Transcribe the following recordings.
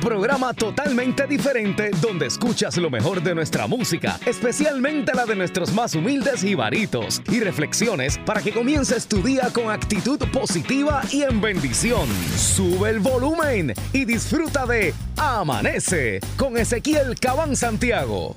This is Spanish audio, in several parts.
programa totalmente diferente donde escuchas lo mejor de nuestra música, especialmente la de nuestros más humildes ibaritos y reflexiones para que comiences tu día con actitud positiva y en bendición. Sube el volumen y disfruta de Amanece con Ezequiel Cabán Santiago.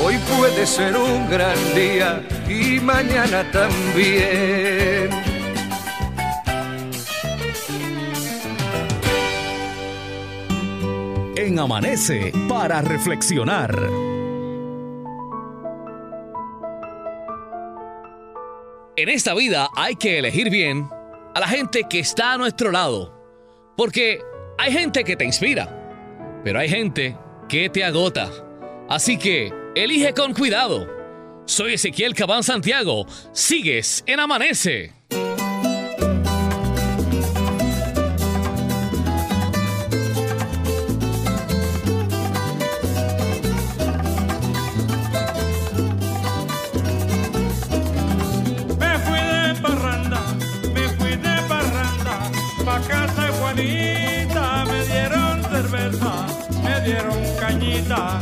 Hoy puede ser un gran día y mañana también. En Amanece para reflexionar. En esta vida hay que elegir bien a la gente que está a nuestro lado. Porque hay gente que te inspira, pero hay gente que te agota. Así que Elige con cuidado. Soy Ezequiel Cabán Santiago. Sigues en Amanece. Me casa de Juanita, me dieron cerveza, me dieron cañita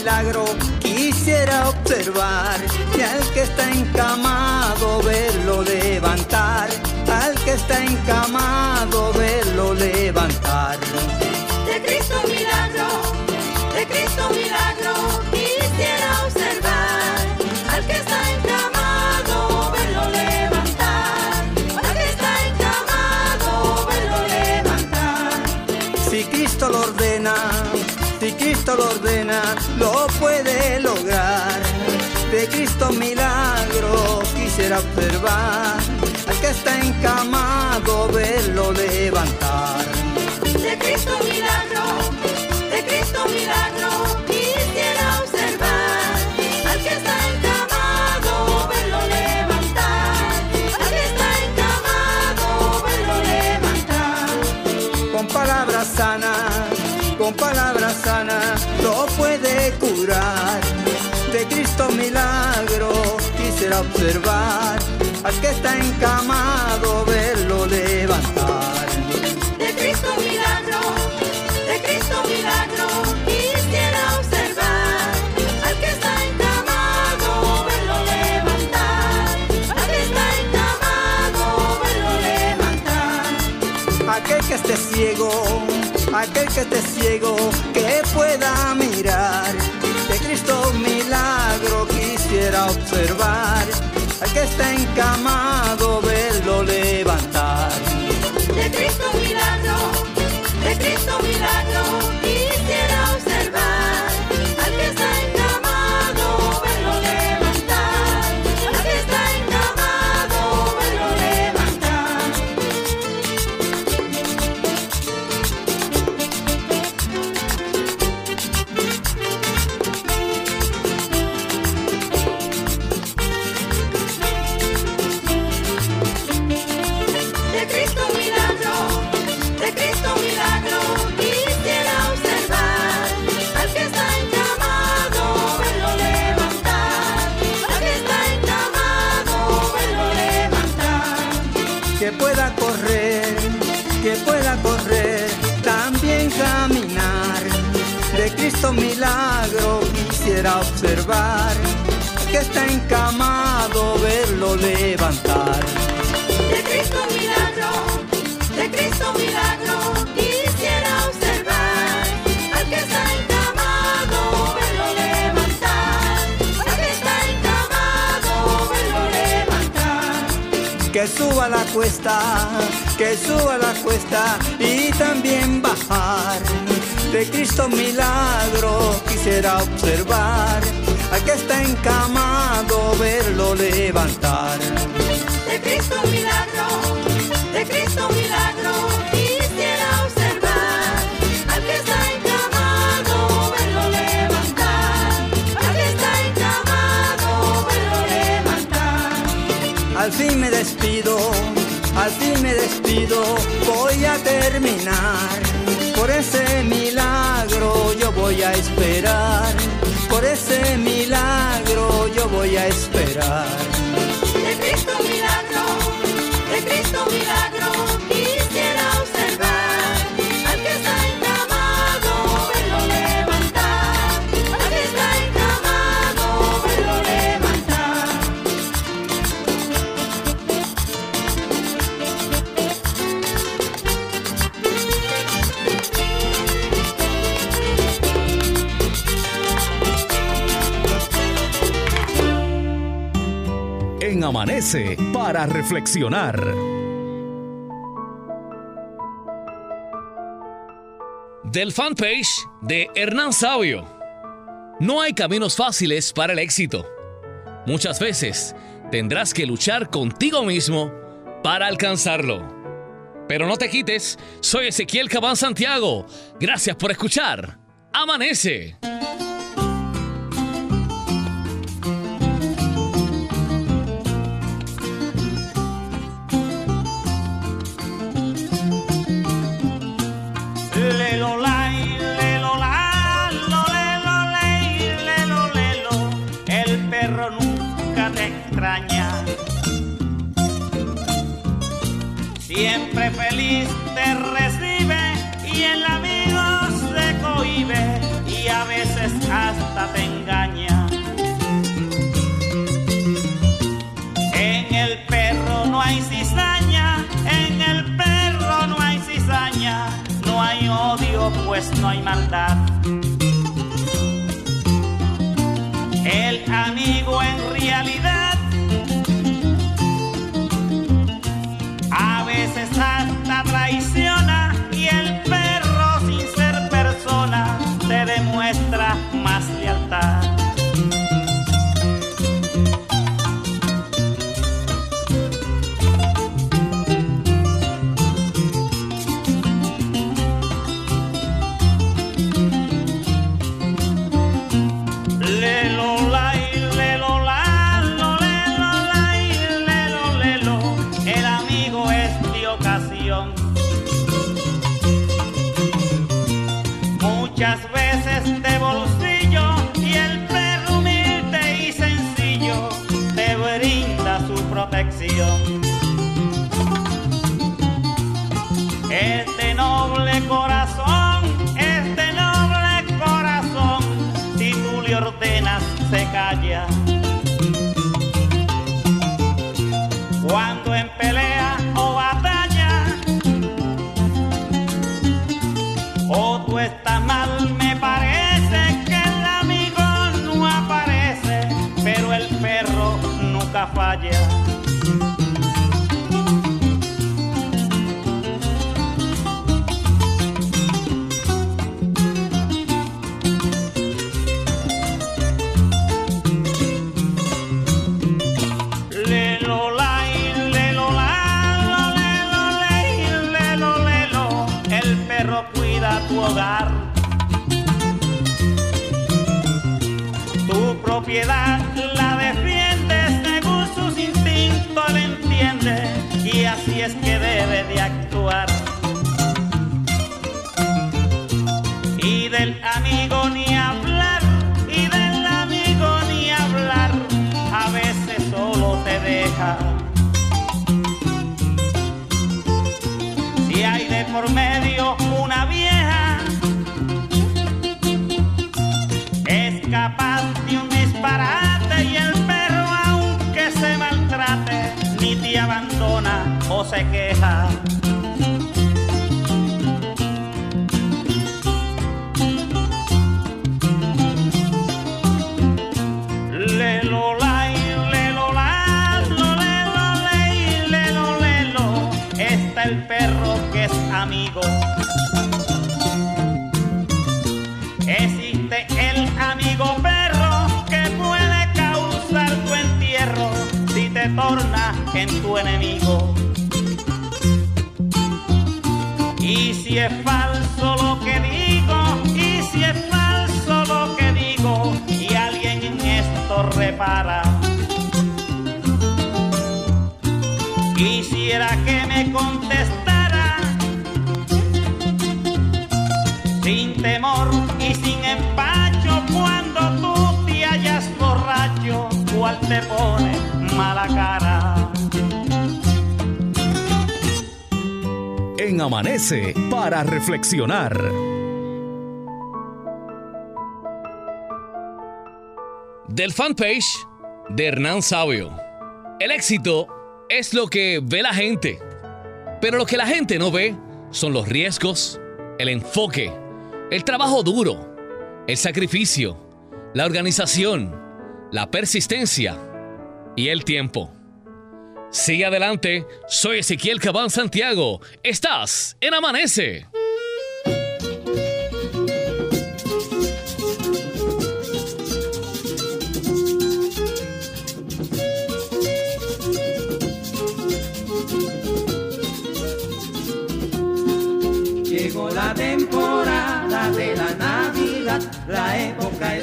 milagro, quisiera observar que al que está encamado verlo levantar, al que está encamado verlo levantar. De Cristo milagro, de Cristo milagro, Cristo lo ordena, lo puede lograr. De Cristo milagro quisiera observar al que está encamado verlo levantar. De Cristo milagro, de Cristo milagro, observar al que está encamado verlo levantar. De Cristo milagro, de Cristo milagro, quisiera observar al que está encamado, verlo levantar, al que está encamado, verlo levantar. Aquel que esté ciego, aquel que esté ciego, que pueda mirar. Observar. Al que está quisiera observar, que está encamado verlo levantar. De Cristo milagro, de Cristo milagro, quisiera observar al que está encamado, verlo levantar, al que está encamado, verlo levantar. Que suba la cuesta, que suba la cuesta y también bajar. De Cristo milagro quisiera observar, al que está encamado verlo levantar. De Cristo milagro, de Cristo milagro, quisiera observar al que está encamado, verlo levantar, al que está encamado, verlo levantar. Al fin me despido, al fin me despido, voy a terminar. Por ese milagro yo voy a esperar, por ese milagro yo voy a esperar. De Cristo milagro, de Cristo milagro, Amanece para reflexionar. Del fanpage de Hernán Sabio. No hay caminos fáciles para el éxito. Muchas veces tendrás que luchar contigo mismo para alcanzarlo. Pero no te quites, soy Ezequiel Cabán Santiago. Gracias por escuchar. Amanece. No Y si es falso lo que digo, y si es falso lo que digo, y alguien en esto repara. Quisiera que me contestara sin temor y sin empacho cuando tú te hallas borracho, cual te pone mala cara. Amanece para reflexionar. Del fanpage de Hernán Sabio. El éxito es lo que ve la gente, pero lo que la gente no ve son los riesgos, el enfoque, el trabajo duro, el sacrificio, la organización, la persistencia y el tiempo. Sigue adelante, soy Ezequiel Cabán Santiago. Estás en Amanece. Llegó la temporada de la Navidad, la época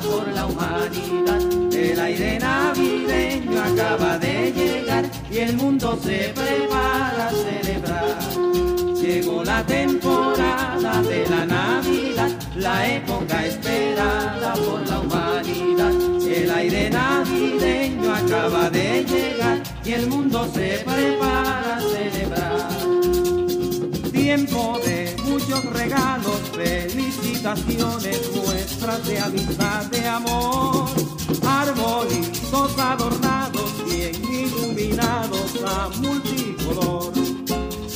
por la humanidad. El aire navideño acaba de llegar y el mundo se prepara a celebrar. Llegó la temporada de la Navidad, la época esperada por la humanidad. El aire navideño acaba de llegar y el mundo se prepara a celebrar felicitaciones, muestras de amistad, de amor, arbolitos adornados, bien iluminados a multicolor.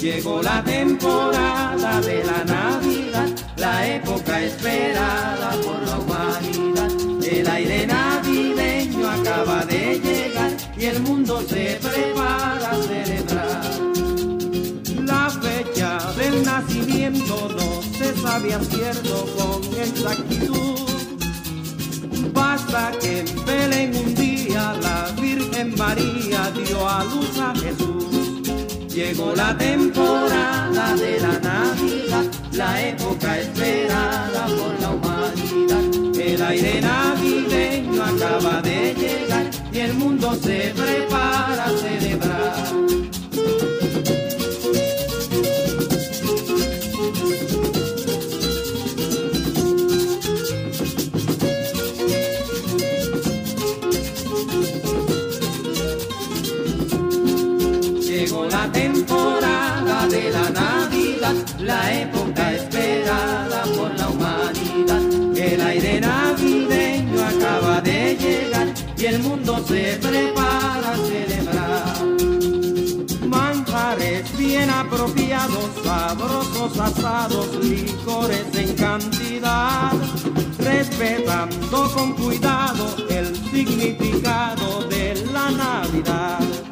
Llegó la temporada de la Navidad, la época esperada por la humanidad. El aire navideño acaba de llegar y el mundo se prepara sabe a cierto con exactitud. Basta que en Belén un día la Virgen María dio a luz a Jesús. Llegó la temporada de la Navidad, la época esperada por la humanidad. El aire navideño acaba de llegar y el mundo se prepara a celebrar. Época esperada por la humanidad. El aire navideño acaba de llegar y el mundo se prepara a celebrar. Manjares bien apropiados, sabrosos asados, licores en cantidad, respetando con cuidado el significado de la Navidad.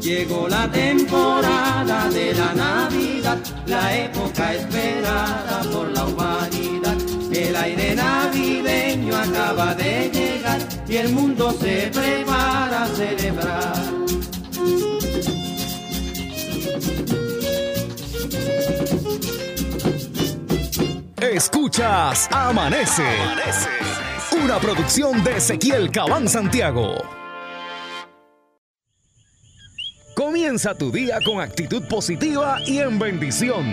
Llegó la temporada de la Navidad, la época esperada por la humanidad. El aire navideño acaba de llegar y el mundo se prepara a celebrar. Escuchas Amanece. Una producción de Ezequiel Cabán Santiago. Comienza tu día con actitud positiva y en bendición.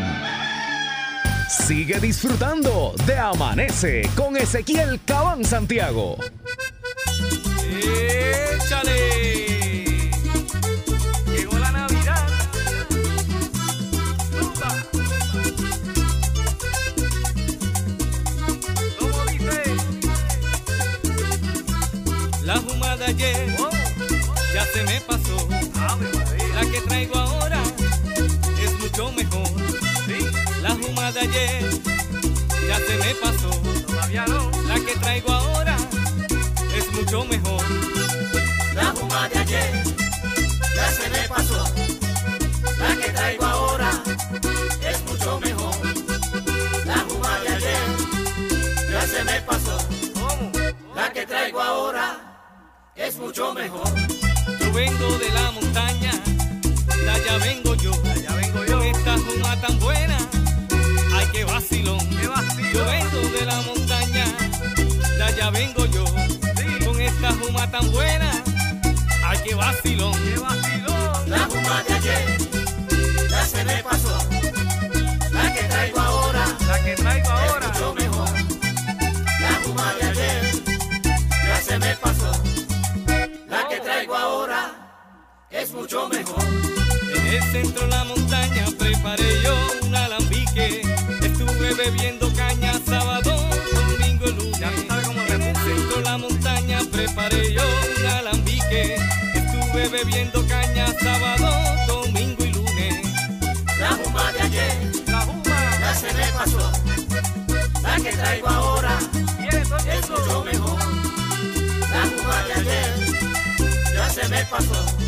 Sigue disfrutando de Amanece con Ezequiel Cabán Santiago. ¡Échale! Llegó la Navidad. Fruta. ¿Cómo dice? La fumada ayer ya se me pasó. La que traigo ahora es mucho mejor. La fumada ayer ya se me pasó. Todavía no. La que traigo ahora es mucho mejor. La fuma de ayer ya se me pasó. La que traigo ahora es mucho mejor. La fuma de ayer ya se me pasó. La que traigo ahora es mucho mejor. Yo vengo de la montaña, de allá vengo yo. Allá vengo yo. Con esta juma tan buena, ay que vacilón. Yo vengo de la montaña, de allá vengo yo. Con esta juma tan buena, ay que vacilón. La fuma de ayer ya se me pasó. La que traigo ahora, la que traigo ahora es mucho mejor. La fuma de ayer ya se me pasó. La que traigo ahora es mucho mejor. En el centro de la montaña preparé yo un alambique. Estuve bebiendo caña sábado, domingo y lunes. en el centro de la montaña preparé yo un alambique. Estuve bebiendo caña sábado, domingo y lunes. La fuma de ayer ya se me pasó. La que traigo ahora es mucho mejor. La fuma de ayer ya se me pasó.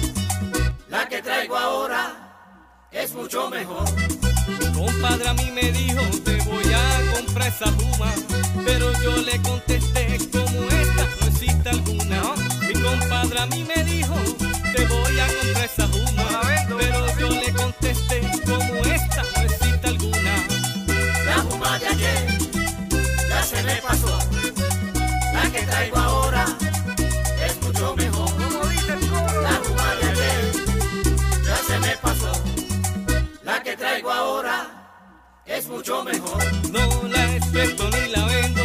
La que traigo ahora es mucho mejor. Mi Compadre a mí me dijo, te voy a comprar esa pluma, pero yo le contesté como esta no existe alguna. Mi compadre a mí me dijo, te voy a comprar esa pluma, pero yo le contesté es mucho mejor. No la experto ni la vendo,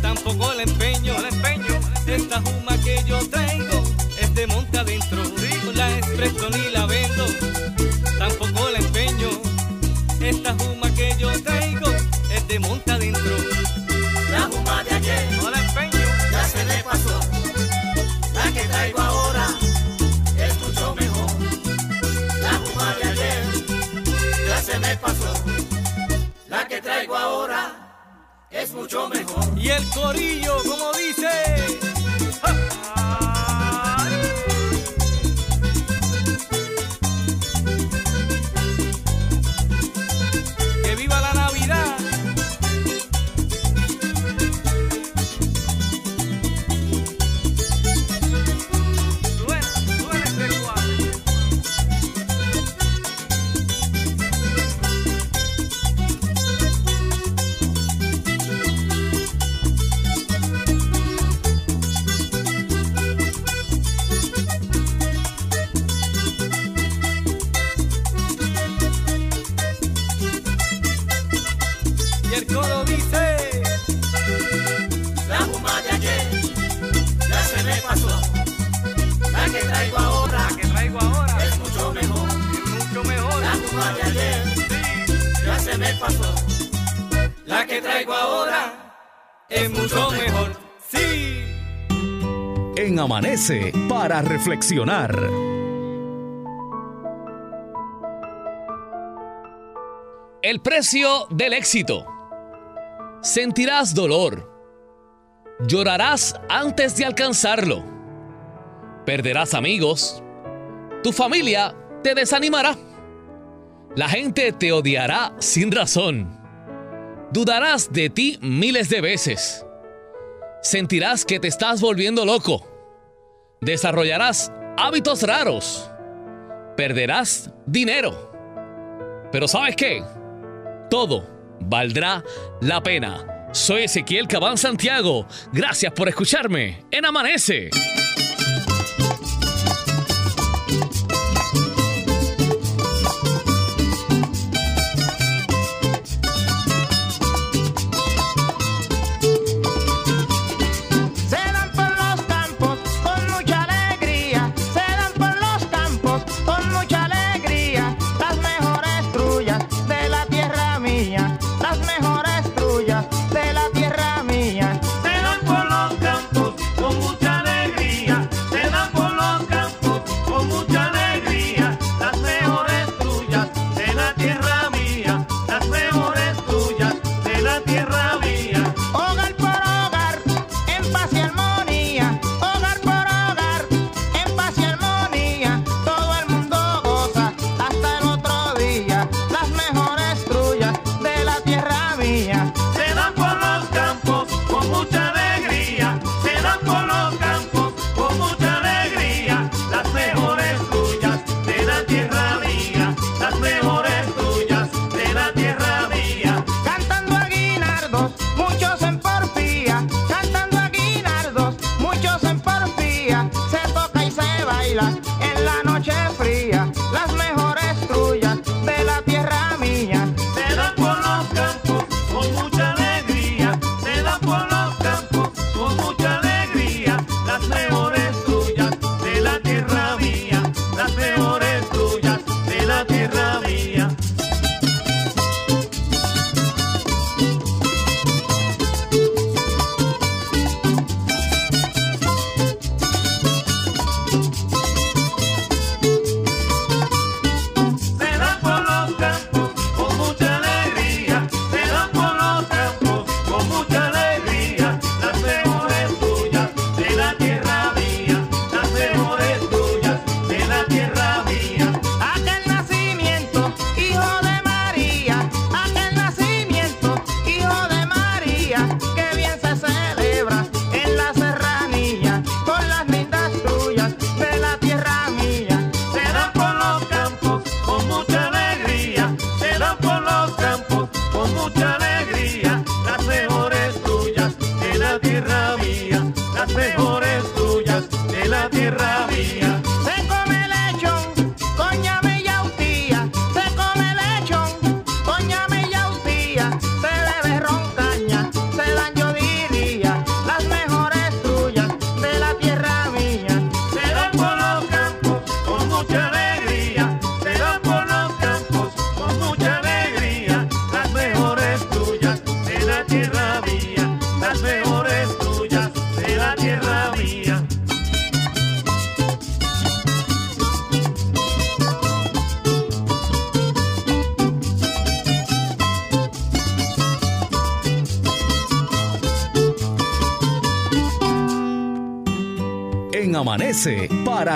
tampoco la empeño, la empeño, esta juma que yo traigo. mucho mejor. Y el corillo, como dice. Para reflexionar. El precio del éxito. Sentirás dolor. Llorarás antes de alcanzarlo. Perderás amigos. Tu familia te desanimará. La gente te odiará sin razón. Dudarás de ti miles de veces. Sentirás que te estás volviendo loco. Desarrollarás hábitos raros. Perderás dinero. Pero ¿sabes qué? Todo valdrá la pena. Soy Ezequiel Cabán Santiago. Gracias por escucharme en Amanece.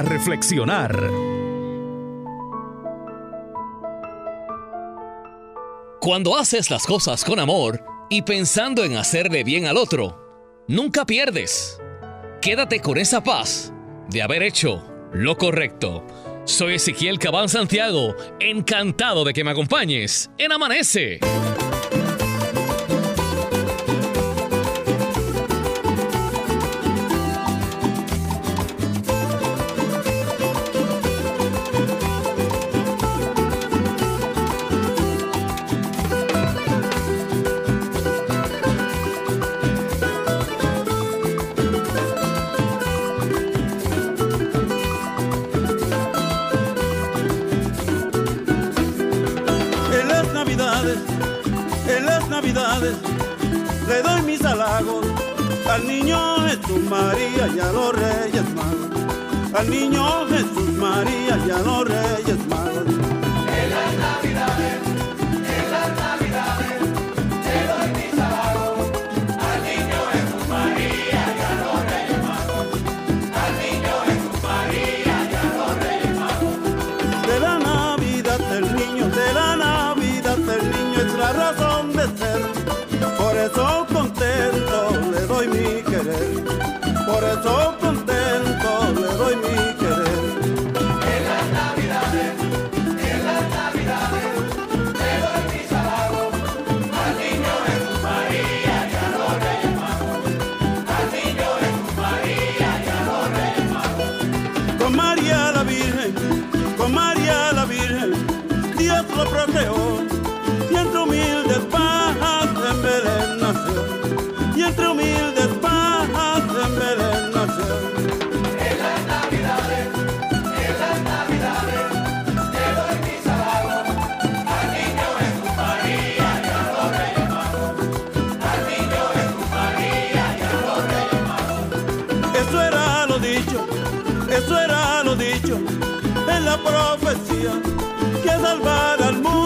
reflexionar. Cuando haces las cosas con amor y pensando en hacerle bien al otro, nunca pierdes. Quédate con esa paz de haber hecho lo correcto. Soy Ezequiel Cabán Santiago, encantado de que me acompañes en Amanece. le doy mis halagos al niño Jesús María y a los reyes magos. Al niño Jesús María y a los reyes magos. En las navidades. eso era lo dicho en la profecía que salvar al mundo.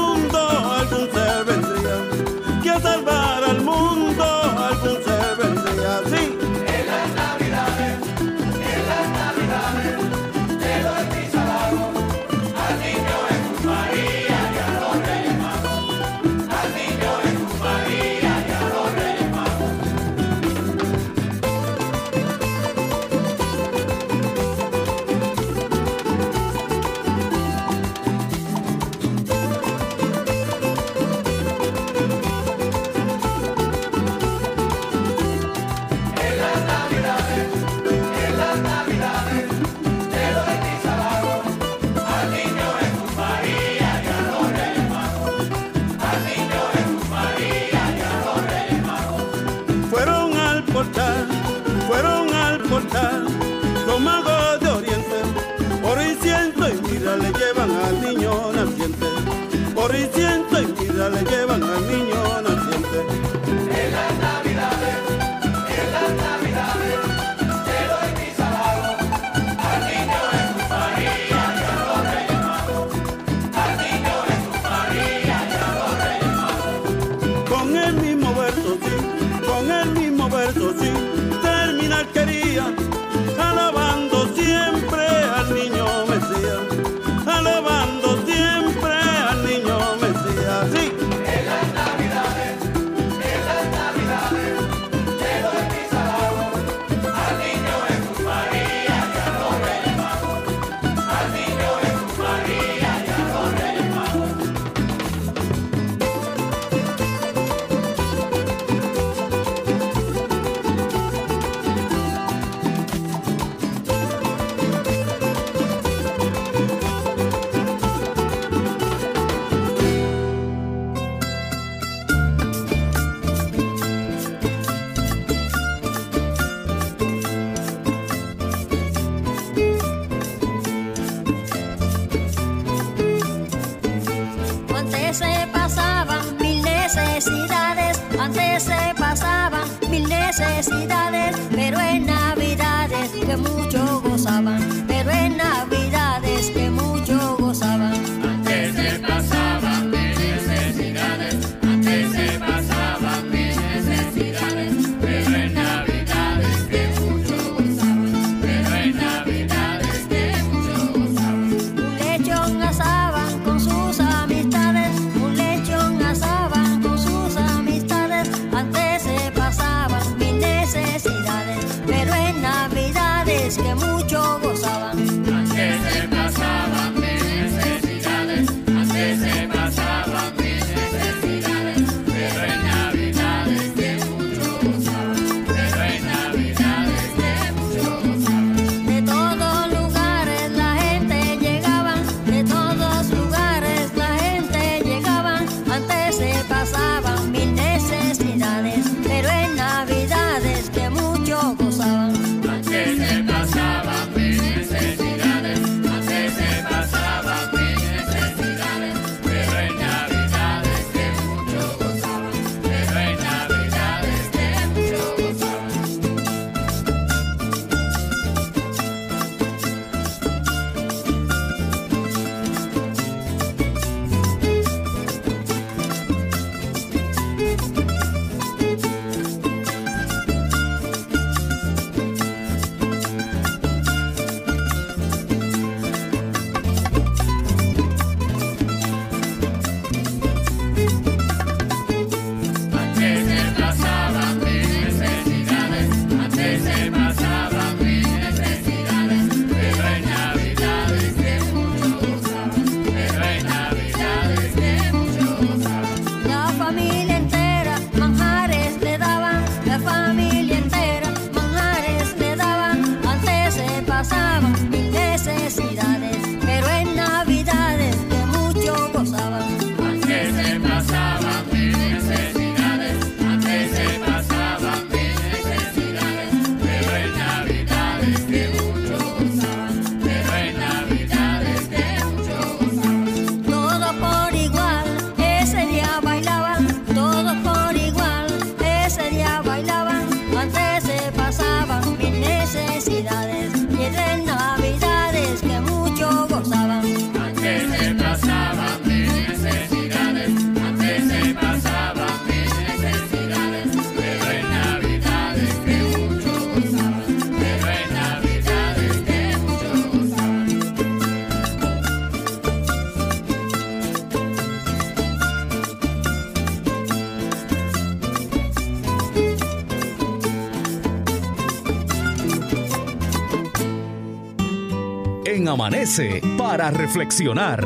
Amanece para reflexionar.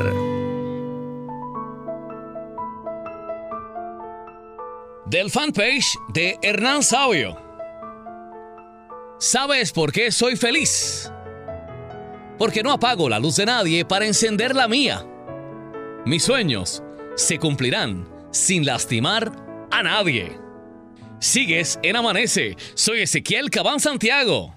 Del fanpage de Hernán Sabio. ¿Sabes por qué soy feliz? Porque no apago la luz de nadie para encender la mía. Mis sueños se cumplirán sin lastimar a nadie. Sigues en Amanece. Soy Ezequiel Cabán Santiago.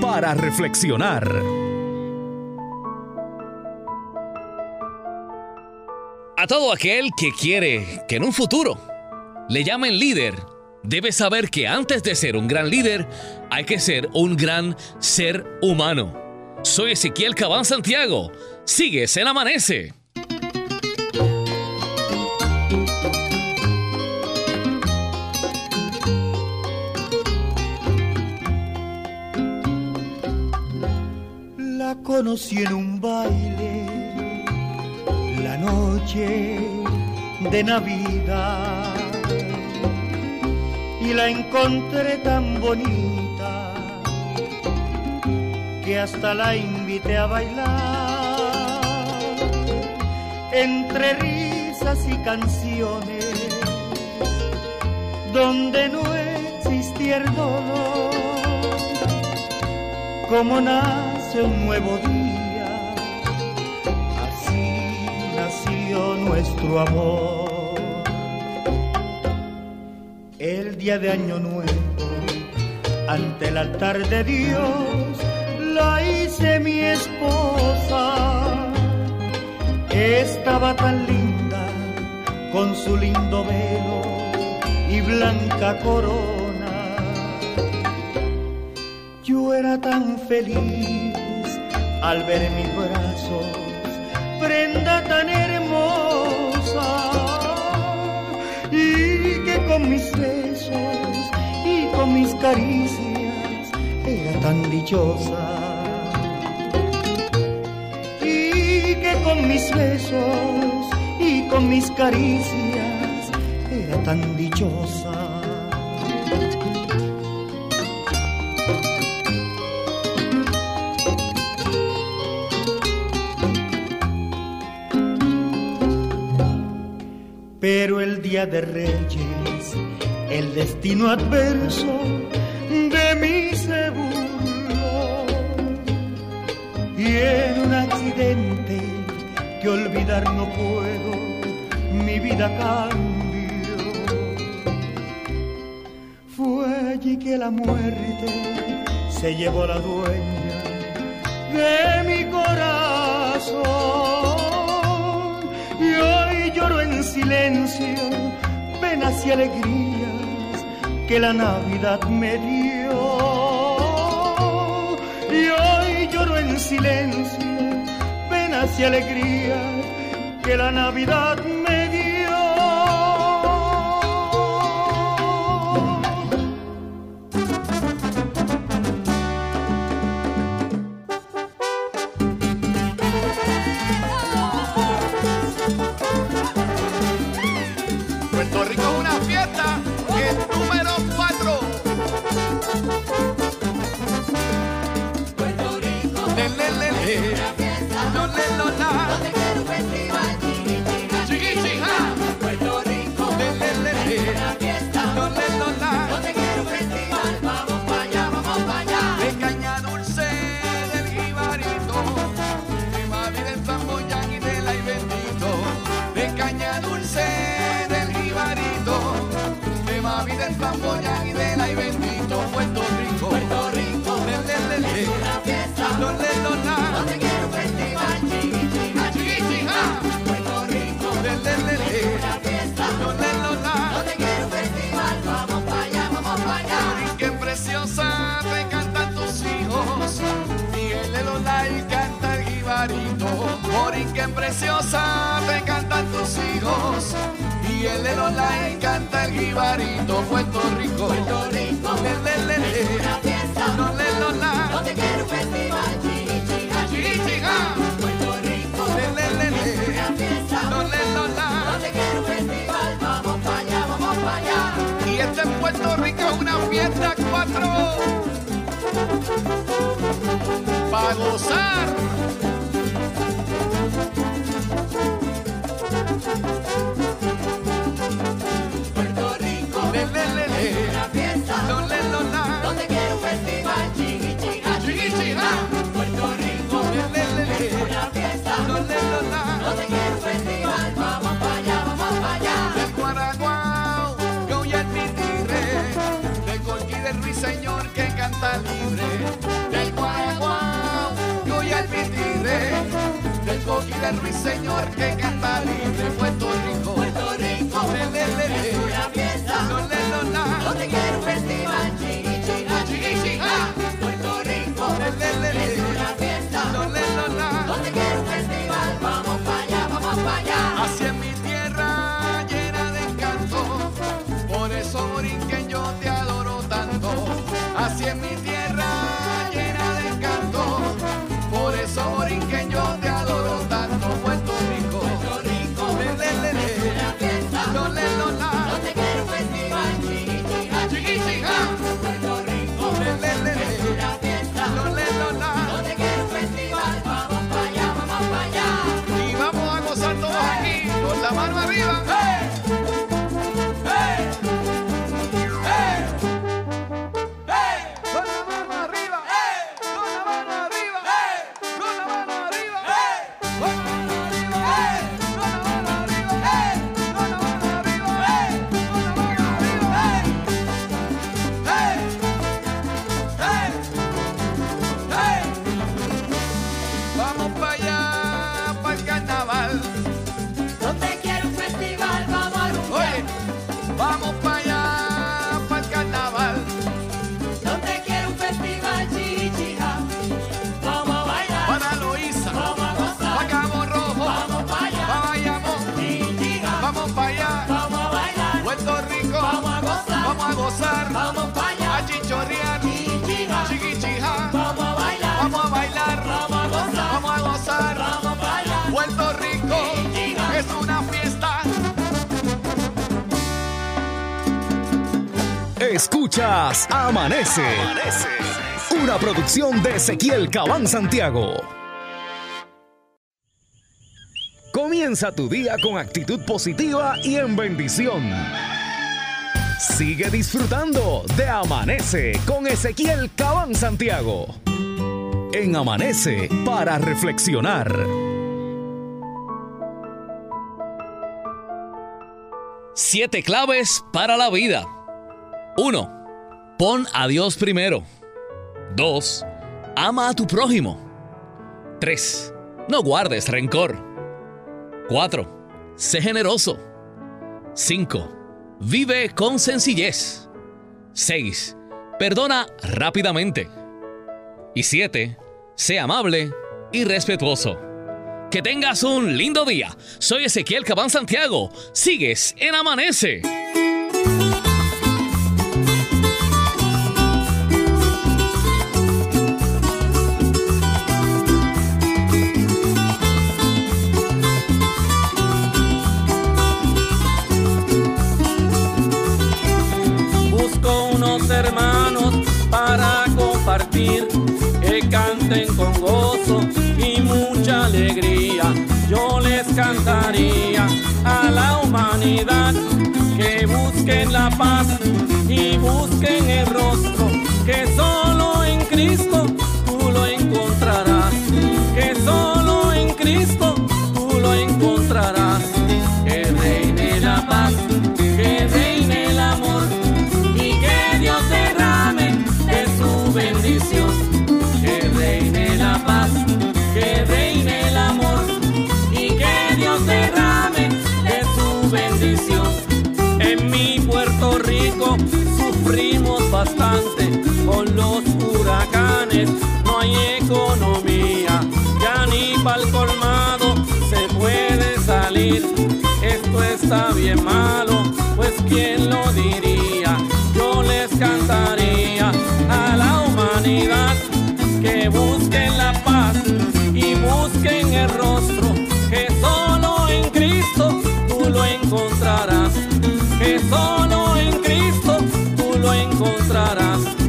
Para reflexionar. A todo aquel que quiere que en un futuro le llamen líder, debe saber que antes de ser un gran líder, hay que ser un gran ser humano. Soy Ezequiel Cabán Santiago. Sigues en Amanece. Conocí en un baile, la noche de Navidad, y la encontré tan bonita que hasta la invité a bailar. Entre risas y canciones, donde no existía el dolor, como un nuevo día, así nació nuestro amor. El día de Año Nuevo, ante el altar de Dios, la hice mi esposa. Estaba tan linda con su lindo velo y blanca corona. Era tan feliz al ver mis brazos prenda tan hermosa y que con mis besos y con mis caricias era tan dichosa y que con mis besos y con mis caricias era tan dichosa. Pero el día de Reyes, el destino adverso de mí se burló. Y en un accidente que olvidar no puedo, mi vida cambió. Fue allí que la muerte se llevó la dueña de mi corazón. Lloro en silencio penas y alegrías que la Navidad me dio. Y hoy lloro en silencio penas y alegrías que la Navidad me dio. Preciosa te cantan tus hijos. Miguel de los y canta el jibarito. Puerto Rico. Puerto Rico Le, le, le, es una fiesta No, le, lo, la. donde quiero un festival chiqui, ja. Puerto Rico Le, le, le, es una fiesta No, le, lo, la. donde quiero un festival vamos para allá, vamos para allá. Y este en Puerto Rico es una fiesta cuatro. Para gozar. alma libre del guaguau y hoy el vitiré del coquí del ruiseñor que canta libre Puerto Rico. Puerto Rico le, le, le, es una fiesta. no le lo na no te quiero festival chico Amanece. Una producción de Ezequiel Cabán Santiago. Comienza tu día con actitud positiva y en bendición. Sigue disfrutando de Amanece con Ezequiel Cabán Santiago. En Amanece para reflexionar. Siete claves para la vida. 1. Pon a Dios primero. 2. Ama a tu prójimo. 3. No guardes rencor. 4. Sé generoso. 5. Vive con sencillez. 6. Perdona rápidamente. Y 7. Sé amable y respetuoso. Que tengas un lindo día. Soy Ezequiel Cabán Santiago. Sigues en Amanece. Con gozo y mucha alegría. Yo les cantaría a la humanidad que busquen la paz y busquen el rostro, que solo en Cristo los huracanes, no hay economía, ya ni pa'l colmado se puede salir. Esto está bien malo, pues quién lo diría. Yo les cantaría a la humanidad que busquen la paz y busquen el rostro, que solo en Cristo tú lo encontrarás, que solo en Cristo tú lo encontrarás.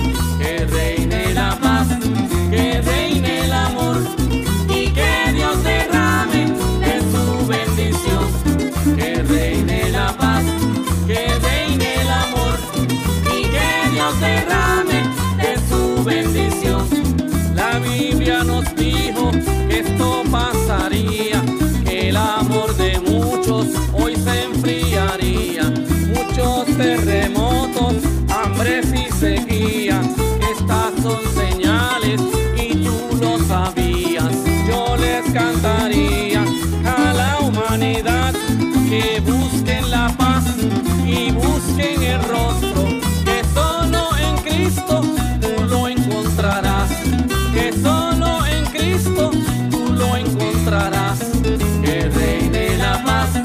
Sofía nos dijo que esto pasaría, el amor de muchos hoy se enfriaría, muchos terremotos, hambre y sequía, estas son señales y tú lo sabías, yo les cantaría a la humanidad que busquen la paz y busquen el rostro.